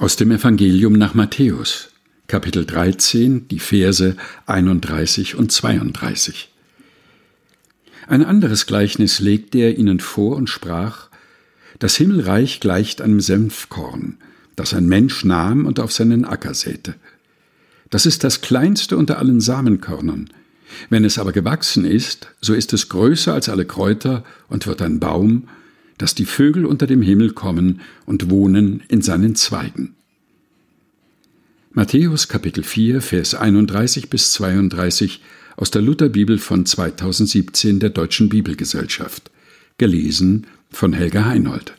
Aus dem Evangelium nach Matthäus, Kapitel 13, die Verse 31 und 32. Ein anderes Gleichnis legte er ihnen vor und sprach, Das Himmelreich gleicht einem Senfkorn, das ein Mensch nahm und auf seinen Acker säte. Das ist das kleinste unter allen Samenkörnern. Wenn es aber gewachsen ist, so ist es größer als alle Kräuter und wird ein Baum, dass die Vögel unter dem Himmel kommen und wohnen in seinen Zweigen. Matthäus Kapitel 4, Vers 31 bis 32 aus der Lutherbibel von 2017 der Deutschen Bibelgesellschaft. Gelesen von Helga Heinold.